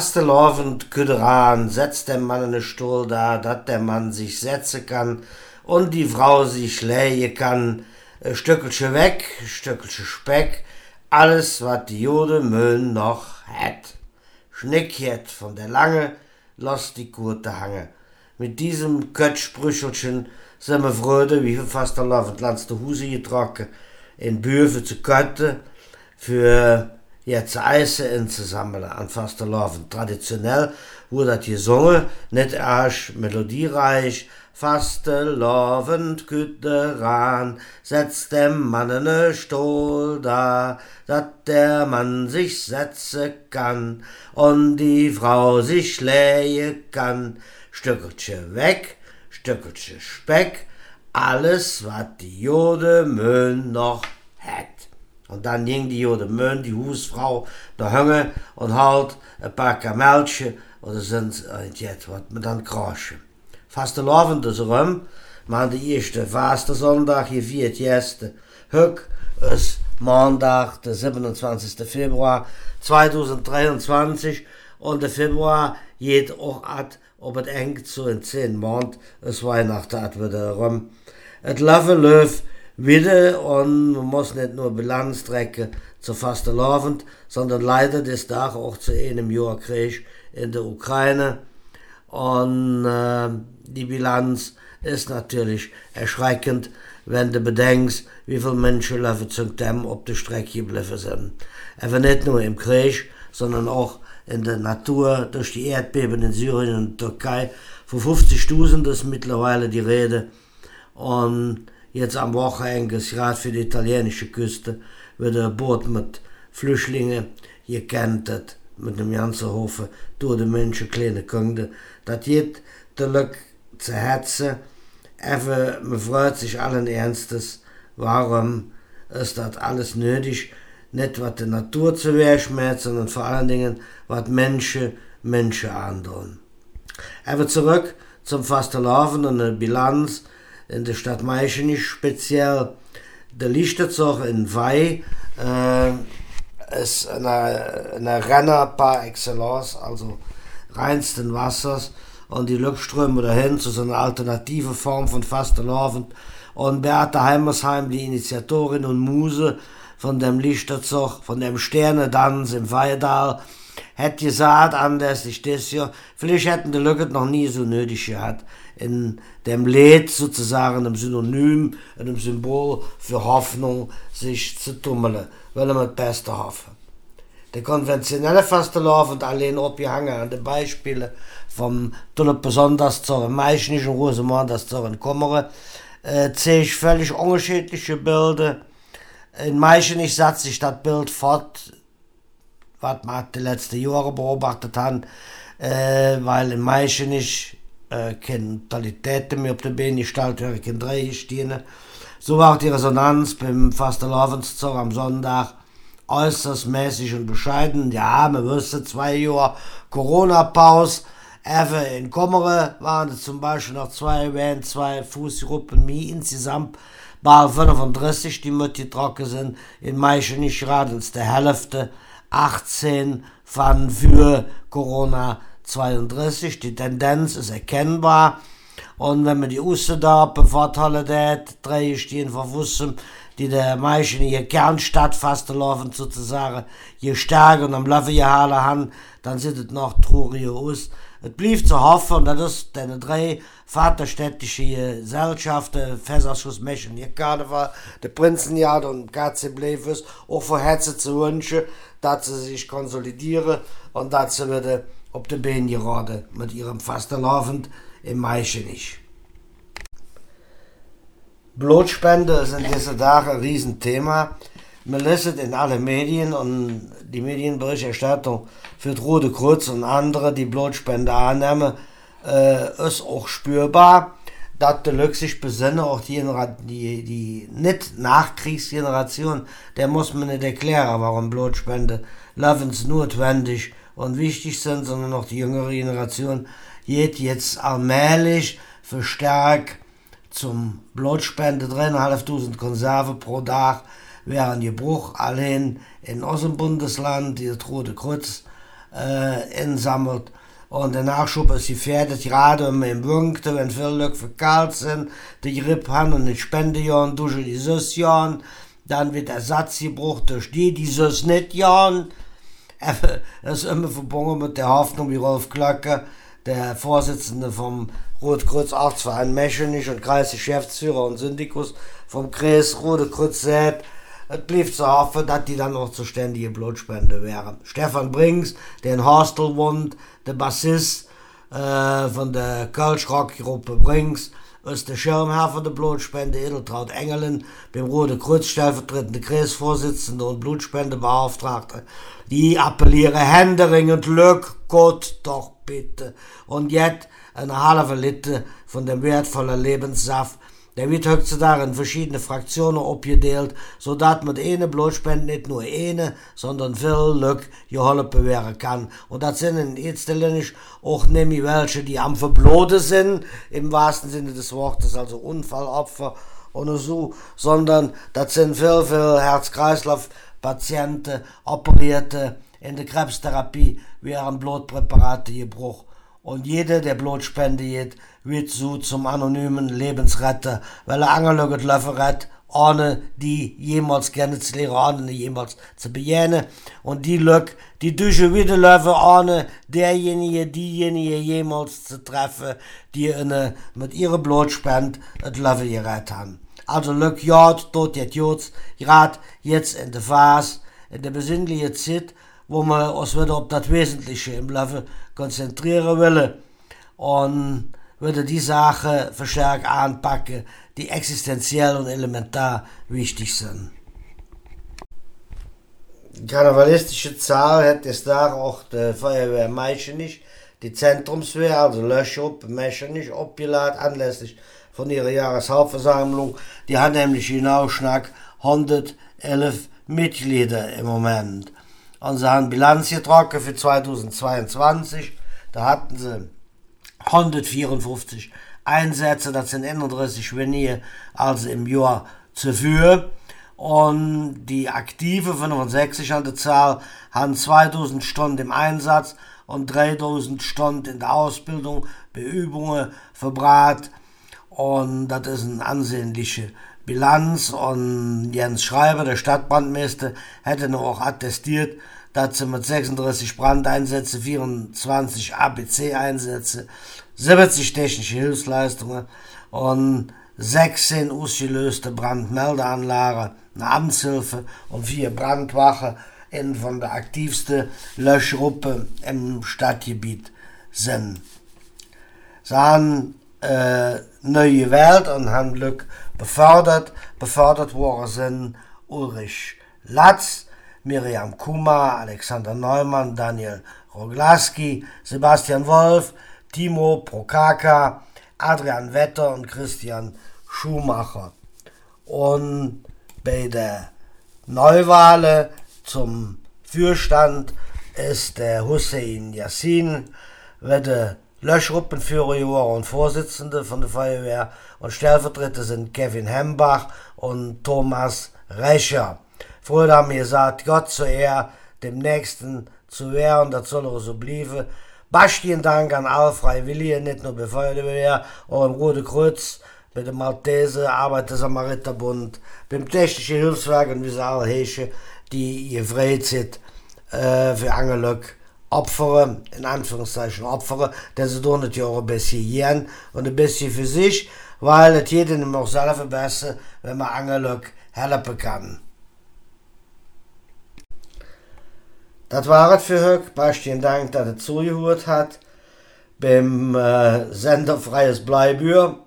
Fastelovend Küderan setzt der Mann einen Stuhl da, dat der Mann sich setzen kann und die Frau sich lähe kann. Ein Stückelchen weg, ein Stückelchen Speck, alles, wat die Jode Möhn noch hat. Schnickjet von der Lange, los die Kurte hange. Mit diesem Köttsprüchelchen sind wir Freude, wie viel Fastelovend Lands de Huse getrocken, in Büfe zu kötte, für jetzt Eise inzusammeln an Fastelovend. Traditionell wurde das gesungen, nicht erst melodiereich, Fastelovend Kütteran, setzt dem Mann ne Stuhl da, dat der Mann sich setze kann und die Frau sich lähe kann. Stückelchen weg, Stückelchen Speck, alles, wat die Jode Möhn noch hat. Und dann ging die Jode Möhn, die Husfrau, da hängen und halt ein paar Kamelchen oder sind jetzt wat man dann kraschen. Faste Lovend is rum, maar de eerste vaste zondag gevierd jeste. Huk is maandag de 27. februar 2023 und der Februar geht auch at, ob es eng zu in 10 Monat ist Weihnachten at wieder rum. Et lave löf wieder und man muss nicht nur Bilanz trecken zu faste Lovend, sondern leider des Tag auch zu einem Jahr Krieg in der Ukraine. Und äh, die Bilanz ist natürlich erschreckend, wenn du bedenkst, wie viele Menschen laufen zum Dämm auf der Strecke geblieben sind. Aber nicht nur im Krieg, sondern auch in der Natur, durch die Erdbeben in Syrien und Türkei. Von 50.000 ist mittlerweile die Rede. Und jetzt am Wochenende, gerade für die italienische Küste, wird ein Boot mit Flüchtlingen gekentert, mit einem ganzen Hofen, durch die Menschen, kleine Kinder. Das geht der zu Herzen. Einfach, man freut sich allen Ernstes, warum ist das alles nötig? Nicht, was die Natur zu schmerzt, sondern vor allen Dingen, was Menschen Menschen androhen. Aber zurück zum Fastelavond und der Bilanz in der Stadt Meichenich speziell. Der Lichterzog in Wei äh, ist eine, eine Renner par excellence, also reinsten Wassers und die Lückströme dahin zu so einer alternative Form von Fastelavond. Und Beate Heimersheim, die Initiatorin und Muse von dem Lichterzog, von dem Sternedanz im Weidal, hätte gesagt, anlässlich des Jahr, vielleicht hätten die Lücke noch nie so nötig gehabt, in dem Lied sozusagen einem Synonym, einem Symbol für Hoffnung, sich zu tummeln, weil er mit Beste hoffen. Der konventionelle Fastelavond und allein abgehangen an den Beispielen vom Tulle besonders zur Meischnischen Rosemann, das zur Kommere, äh, sehe ich völlig unterschiedliche Bilder. In Meichenich setzt sich das Bild fort, was man die letzten Jahre beobachtet hat, äh, weil in Meichenich äh, keine Totalitäten mehr auf der Beine gestellt werden, keine stehen. So war auch die Resonanz beim Fastelavondszug am Sonntag äußerst mäßig und bescheiden. Ja, man wüsste zwei Jahre Corona-Pause. Even in Kommere waren es zum Beispiel noch zwei, wären zwei Fußgruppen mehr insgesamt. Bei 35, die mitgetroffen sind. In Meichen nicht gerade der Hälfte. 18 von für Corona 32. Die Tendenz ist erkennbar. Und wenn man die Usse da bevorteilen hat, drei stehen verwussen, die der Meichen ihr Kernstadt fast laufen sozusagen, je stärker und am Laufe gehalten haben, dann sieht es noch trauriger aus. Es blieb zu hoffen, dass es deine drei vaterstädtische Gesellschaften, Fässerschuss Mechen, ihr Karneval, der Prinzenjagd und KC Bleves, auch von Herzen zu wünschen, dass sie sich konsolidieren und dass sie wieder auf den Beinen gerade mit ihrem Fastenlaufend im Maichen nicht. Blutspende ist in diesen Tagen ein Riesenthema. Man liest in alle Medien und die Medienberichterstattung für Rote Kreuz und andere, die Blutspende annehmen, äh, ist auch spürbar, dass die Leute sich besinnen, auch die, die, die nicht Nachkriegsgeneration, der muss man nicht erklären, warum Blutspende lebensnotwendig und wichtig sind, sondern auch die jüngere Generation geht jetzt allmählich verstärkt zum Blutspende, 3.500 Konserve pro Tag wären Gebruch allein in unserem Bundesland, die Rote Kreuz äh, insammelt. Und der Nachschub ist gefährdet, gerade wenn man im Winkte, wenn viele Leute verkalt sind, die Grippe haben und nicht spenden durch die Süßjahren, dann wird Ersatz gebraucht durch die, die Süß nicht jahren. Das ist immer verbunden mit der Hoffnung, wie Rolf Glöcke, der Vorsitzende vom Rotkreuz Arztverein Mechenich und Kreisgeschäftsführer und Syndikus vom Kreis Rote Kreuz sagt, es blieb zu hoffen, dass die dann auch zuständige Blutspende wären. Stefan Brings, der in Hostel wohnt, der Bassist äh, von der Kölsch-Rock-Gruppe Brings, ist der Schirmherr von der Blutspende Edeltraut Engelen, beim Rote Kreuz stellvertretende Kreisvorsitzende und Blutspendebeauftragte. Die appelliere händeringend, Glück, Gott, doch bitte. Und jetzt eine halbe Liter von dem wertvollen Lebenssaft der wird heutzutage in verschiedene Fraktionen abgedeelt, sodass mit eine Blutspende nicht nur eine, sondern viel Glück geholfen werden kann. Und das sind in erster Linie auch nämlich welche, die am Verblode sind, im wahrsten Sinne des Wortes, also Unfallopfer oder so, sondern das sind viel, viel Herz-Kreislauf-Patienten, Operierte, in der Krebstherapie werden Blutpräparate gebrochen. Und jeder, der Blut spendet, wird so zum anonymen Lebensretter, weil er angelöget Löfferet, ohne die jemals kennenzulernen, ohne jemals zu begegnen. Und die Lück, die durch wieder laufen, ohne derjenige, diejenige jemals zu treffen, die eine, mit ihrer Blutspende das Leben gerettet haben. Also Lück, ja, tot jetzt, jetzt, gerade jetzt in der Phase, in der besinnlichen Zeit, wo man uns wieder auf das Wesentliche im Leben konzentrieren will. Und würde die Sache verstärkt anpacken, die existenziell und elementar wichtig sind. Karnevalistische Zahl hat es da auch die Feuerwehr Meichenich, die Zentrumswehr, also Löschup, Meichenich, abgeladen, anlässlich von ihrer Jahreshauptversammlung. Die hat nämlich genau schnack 111 Mitglieder im Moment. Und sie haben Bilanz getroffen für 2022. Da hatten sie 154 Einsätze, das sind 31 weniger als im Jahr zuvor. Und die aktive 65 an der Zahl haben 2000 Stunden im Einsatz und 3000 Stunden in der Ausbildung, Beübungen verbracht. Und das ist eine ansehnliche Bilanz. Und Jens Schreiber, der Stadtbrandmeister, hätte noch auch attestiert, dazu mit 36 Brandeinsätze, 24 ABC-Einsätze, 70 technische Hilfsleistungen und 16 ausgelöste Brandmeldeanlagen, eine Amtshilfe und vier Brandwache in von der aktivsten Löschgruppe im Stadtgebiet sind. Sie haben äh, neue Welt und haben Glück befördert. Befördert worden sind Ulrich Latz, Miriam Kuma, Alexander Neumann, Daniel Roglaski, Sebastian Wolf, Timo Prokaka, Adrian Wetter und Christian Schumacher. Und bei der Neuwahl zum Fürstand ist der Hussein Yassin, wird der Löschruppenführer und Vorsitzende von der Feuerwehr und Stellvertreter sind Kevin Hembach und Thomas Recher. Früher haben wir gesagt, Gott zu Ehr, dem Nächsten zu wehren, das soll auch so bleiben. Bastien Dank an alle Freiwillige, nicht nur bei Feuerwehr, auch im Rote Kreuz, bei dem Maltese, Arbeiter-Samariterbund, beim Technischen Hilfswerk und wie sie alle heißen, die gefreut sind äh, für Angelöck Opfer, in Anführungszeichen Opfer, dass sie doch nicht auch ein bisschen gern und ein bisschen für sich, weil es jedem auch selber besser, wenn man Angelöck helfen kann. Das war es für heute. Besten Dank, dass ihr zugehört hat. Beim äh, Sender Freies Bleibür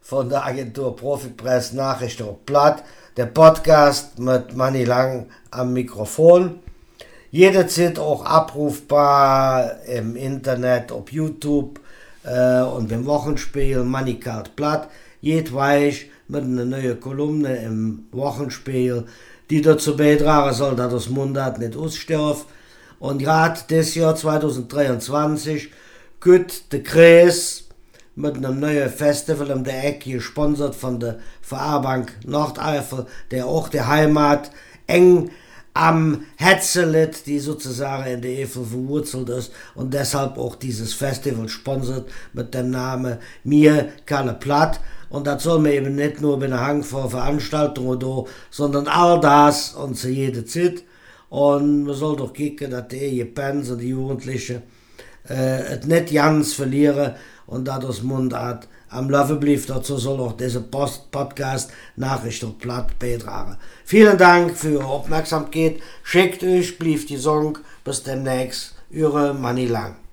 von der Agentur Profipress Nachrichten auf Platt. Der Podcast mit Manny Lang am Mikrofon. Jederzeit auch abrufbar im Internet, auf YouTube äh, und beim Wochenspiel Card Platt. Jedweich mit einer neuen Kolumne im Wochenspiel die dazu beitragen soll, dass das Mundart nicht ausstirbt. Und gerade das Jahr 2023 geht der Kreis mit einem neuen Festival um der Ecke, gesponsert von der VR-Bank Nordeifel, der auch der Heimat eng am Hetzelit, die sozusagen in der Eifel verwurzelt ist und deshalb auch dieses Festival sponsert mit dem Namen Mir keine Platt. Und das soll man eben nicht nur bei Hang vor Veranstaltungen da, sondern all das und zu jeder Zeit. Und man soll doch kicken, dass die Ejepens und die Jugendlichen äh, es nicht ganz verlieren und dat das Mundart am Laufe blieb. Dazu soll auch dieser Post Podcast Nachricht und Platt beitragen. Vielen Dank für Ihre Aufmerksamkeit. Schickt euch, blieb die Song. Bis demnächst. Ihre Manni Lang.